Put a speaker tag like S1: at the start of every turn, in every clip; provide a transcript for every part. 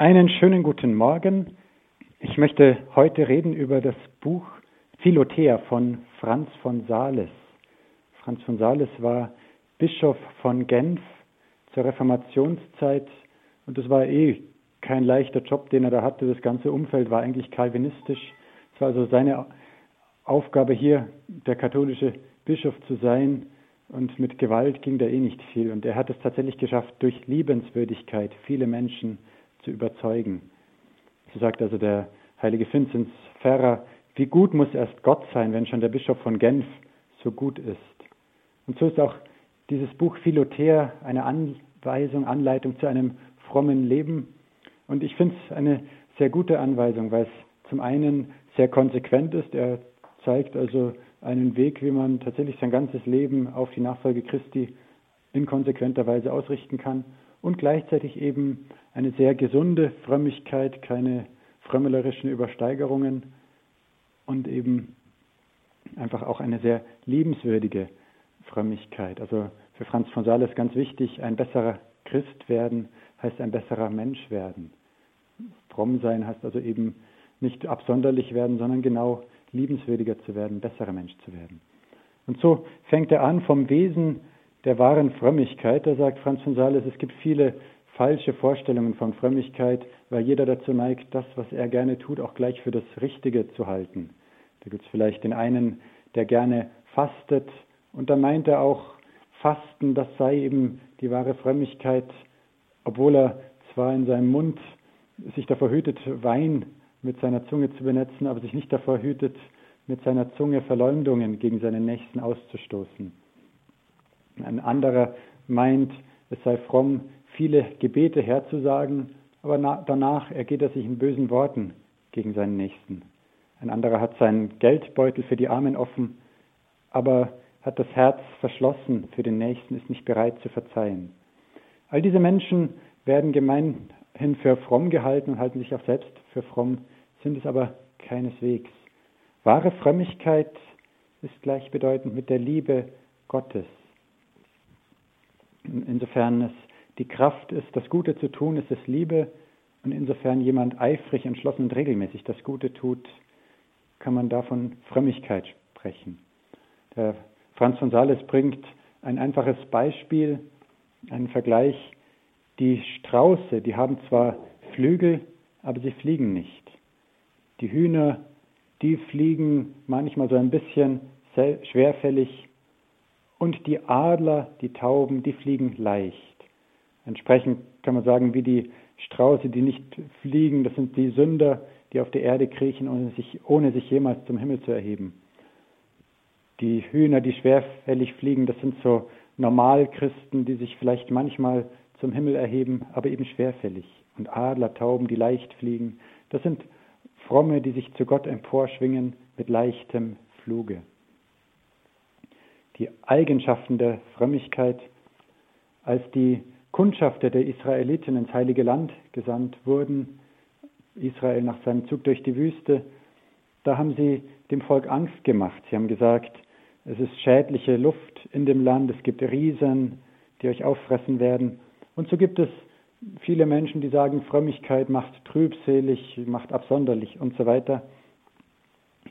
S1: Einen schönen guten Morgen. Ich möchte heute reden über das Buch Philothea von Franz von Sales. Franz von Sales war Bischof von Genf zur Reformationszeit und es war eh kein leichter Job, den er da hatte. Das ganze Umfeld war eigentlich kalvinistisch. Es war also seine Aufgabe hier, der katholische Bischof zu sein und mit Gewalt ging da eh nicht viel. Und er hat es tatsächlich geschafft, durch Liebenswürdigkeit viele Menschen zu überzeugen. So sagt also der heilige Vinzenz Ferrer, wie gut muss erst Gott sein, wenn schon der Bischof von Genf so gut ist. Und so ist auch dieses Buch Philothea eine Anweisung, Anleitung zu einem frommen Leben. Und ich finde es eine sehr gute Anweisung, weil es zum einen sehr konsequent ist. Er zeigt also einen Weg, wie man tatsächlich sein ganzes Leben auf die Nachfolge Christi in konsequenter Weise ausrichten kann und gleichzeitig eben eine sehr gesunde Frömmigkeit, keine frömmelerischen Übersteigerungen und eben einfach auch eine sehr liebenswürdige Frömmigkeit. Also für Franz von Sales ganz wichtig, ein besserer Christ werden heißt ein besserer Mensch werden. Fromm sein heißt also eben nicht absonderlich werden, sondern genau liebenswürdiger zu werden, besserer Mensch zu werden. Und so fängt er an vom Wesen der wahren Frömmigkeit. Da sagt Franz von Sales, es gibt viele falsche Vorstellungen von Frömmigkeit, weil jeder dazu neigt, das, was er gerne tut, auch gleich für das Richtige zu halten. Da gibt es vielleicht den einen, der gerne fastet und da meint er auch, Fasten, das sei eben die wahre Frömmigkeit, obwohl er zwar in seinem Mund sich davor hütet, Wein mit seiner Zunge zu benetzen, aber sich nicht davor hütet, mit seiner Zunge Verleumdungen gegen seinen Nächsten auszustoßen. Ein anderer meint, es sei fromm, viele Gebete herzusagen, aber danach ergeht er sich in bösen Worten gegen seinen Nächsten. Ein anderer hat seinen Geldbeutel für die Armen offen, aber hat das Herz verschlossen für den Nächsten, ist nicht bereit zu verzeihen. All diese Menschen werden gemeinhin für fromm gehalten und halten sich auch selbst für fromm, sind es aber keineswegs. Wahre Frömmigkeit ist gleichbedeutend mit der Liebe Gottes. Insofern es die Kraft ist, das Gute zu tun, ist es Liebe. Und insofern jemand eifrig, entschlossen und regelmäßig das Gute tut, kann man davon Frömmigkeit sprechen. Der Franz von Sales bringt ein einfaches Beispiel, einen Vergleich. Die Strauße, die haben zwar Flügel, aber sie fliegen nicht. Die Hühner, die fliegen manchmal so ein bisschen schwerfällig und die Adler, die Tauben, die fliegen leicht. Entsprechend kann man sagen, wie die Strauße, die nicht fliegen, das sind die Sünder, die auf der Erde kriechen, ohne sich, ohne sich jemals zum Himmel zu erheben. Die Hühner, die schwerfällig fliegen, das sind so Normalchristen, die sich vielleicht manchmal zum Himmel erheben, aber eben schwerfällig. Und Adler, Tauben, die leicht fliegen, das sind Fromme, die sich zu Gott emporschwingen mit leichtem Fluge. Die Eigenschaften der Frömmigkeit, als die Kundschafter der Israeliten ins heilige Land gesandt wurden, Israel nach seinem Zug durch die Wüste, da haben sie dem Volk Angst gemacht. Sie haben gesagt, es ist schädliche Luft in dem Land, es gibt Riesen, die euch auffressen werden. Und so gibt es viele Menschen, die sagen, Frömmigkeit macht trübselig, macht absonderlich und so weiter.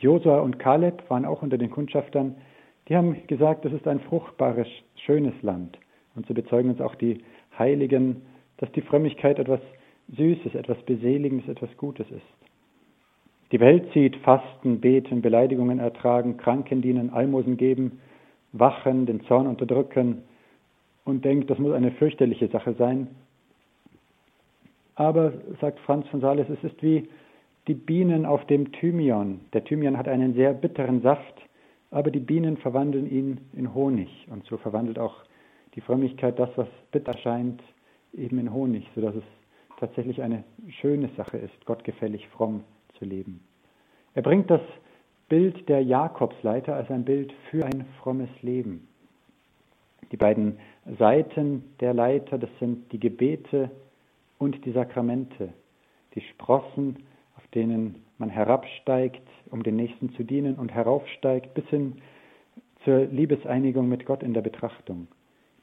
S1: Josua und Kaleb waren auch unter den Kundschaftern. Die haben gesagt, das ist ein fruchtbares, schönes Land. Und so bezeugen uns auch die Heiligen, dass die Frömmigkeit etwas Süßes, etwas Beseligendes, etwas Gutes ist. Die Welt sieht Fasten, Beten, Beleidigungen ertragen, Kranken dienen, Almosen geben, wachen, den Zorn unterdrücken und denkt, das muss eine fürchterliche Sache sein. Aber, sagt Franz von Sales, es ist wie die Bienen auf dem Thymian. Der Thymian hat einen sehr bitteren Saft, aber die Bienen verwandeln ihn in Honig. Und so verwandelt auch die Frömmigkeit das, was bitter scheint, eben in Honig, sodass es tatsächlich eine schöne Sache ist, gottgefällig fromm zu leben. Er bringt das Bild der Jakobsleiter als ein Bild für ein frommes Leben. Die beiden Seiten der Leiter, das sind die Gebete und die Sakramente, die Sprossen, auf denen man herabsteigt, um den Nächsten zu dienen und heraufsteigt bis hin zur Liebeseinigung mit Gott in der Betrachtung.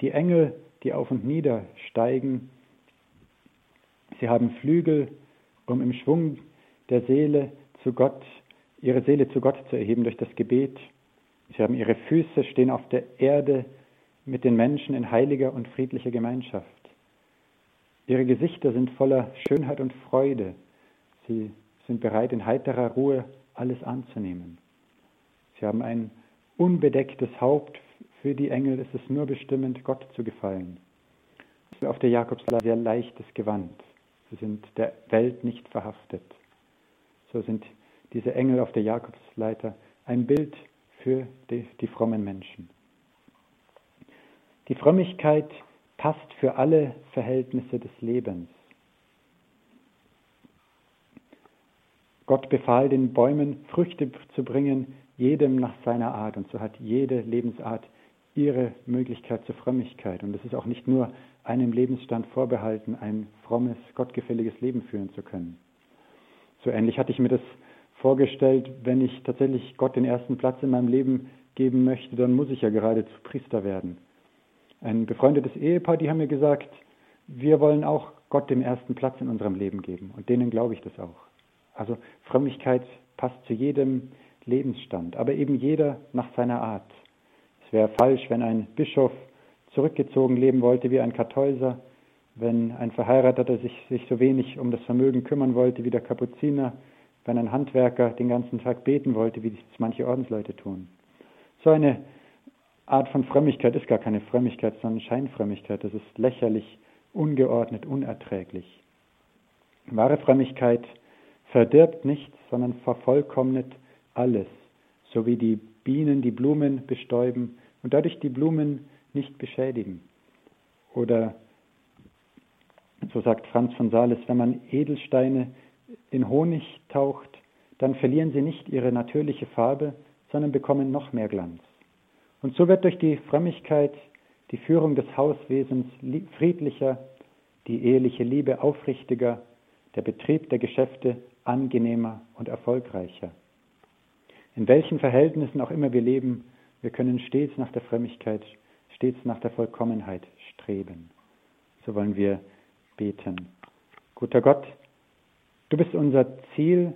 S1: Die Engel, die auf und nieder steigen, Sie haben Flügel, um im Schwung der Seele zu Gott, ihre Seele zu Gott zu erheben durch das Gebet. Sie haben ihre Füße, stehen auf der Erde mit den Menschen in heiliger und friedlicher Gemeinschaft. Ihre Gesichter sind voller Schönheit und Freude. Sie sind bereit, in heiterer Ruhe alles anzunehmen. Sie haben ein unbedecktes Haupt. Für die Engel ist es nur bestimmend, Gott zu gefallen. Auf der Jakobsleiter sehr leichtes Gewand. Sie sind der Welt nicht verhaftet. So sind diese Engel auf der Jakobsleiter ein Bild für die, die frommen Menschen. Die Frömmigkeit passt für alle Verhältnisse des Lebens. Gott befahl den Bäumen, Früchte zu bringen, jedem nach seiner Art. Und so hat jede Lebensart ihre Möglichkeit zur Frömmigkeit. Und es ist auch nicht nur einem Lebensstand vorbehalten, ein frommes, gottgefälliges Leben führen zu können. So ähnlich hatte ich mir das vorgestellt, wenn ich tatsächlich Gott den ersten Platz in meinem Leben geben möchte, dann muss ich ja geradezu Priester werden. Ein befreundetes Ehepaar, die haben mir gesagt, wir wollen auch Gott den ersten Platz in unserem Leben geben. Und denen glaube ich das auch. Also Frömmigkeit passt zu jedem Lebensstand, aber eben jeder nach seiner Art. Es wäre falsch, wenn ein Bischof zurückgezogen leben wollte wie ein Kartäuser, wenn ein Verheirateter sich, sich so wenig um das Vermögen kümmern wollte wie der Kapuziner, wenn ein Handwerker den ganzen Tag beten wollte, wie es manche Ordensleute tun. So eine Art von Frömmigkeit ist gar keine Frömmigkeit, sondern Scheinfrömmigkeit. Das ist lächerlich, ungeordnet, unerträglich. Wahre Frömmigkeit verdirbt nichts, sondern vervollkommnet alles, so wie die Bienen die Blumen bestäuben und dadurch die Blumen nicht beschädigen. Oder so sagt Franz von Sales, wenn man Edelsteine in Honig taucht, dann verlieren sie nicht ihre natürliche Farbe, sondern bekommen noch mehr Glanz. Und so wird durch die Frömmigkeit die Führung des Hauswesens friedlicher, die eheliche Liebe aufrichtiger, der Betrieb der Geschäfte angenehmer und erfolgreicher. In welchen Verhältnissen auch immer wir leben, wir können stets nach der Frömmigkeit, stets nach der Vollkommenheit streben. So wollen wir beten. Guter Gott, du bist unser Ziel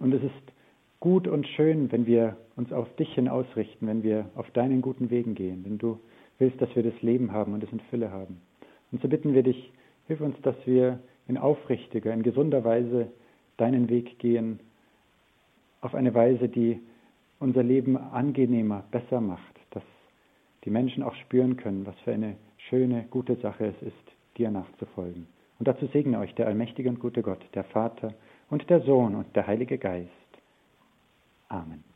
S1: und es ist gut und schön, wenn wir uns auf dich hin ausrichten, wenn wir auf deinen guten Wegen gehen, denn du willst, dass wir das Leben haben und es in Fülle haben. Und so bitten wir dich, hilf uns, dass wir in aufrichtiger, in gesunder Weise deinen Weg gehen, auf eine Weise, die unser Leben angenehmer, besser macht, dass die Menschen auch spüren können, was für eine schöne, gute Sache es ist, dir nachzufolgen. Und dazu segne euch der allmächtige und gute Gott, der Vater und der Sohn und der Heilige Geist. Amen.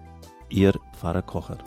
S2: Ihr Pfarrer Kocher.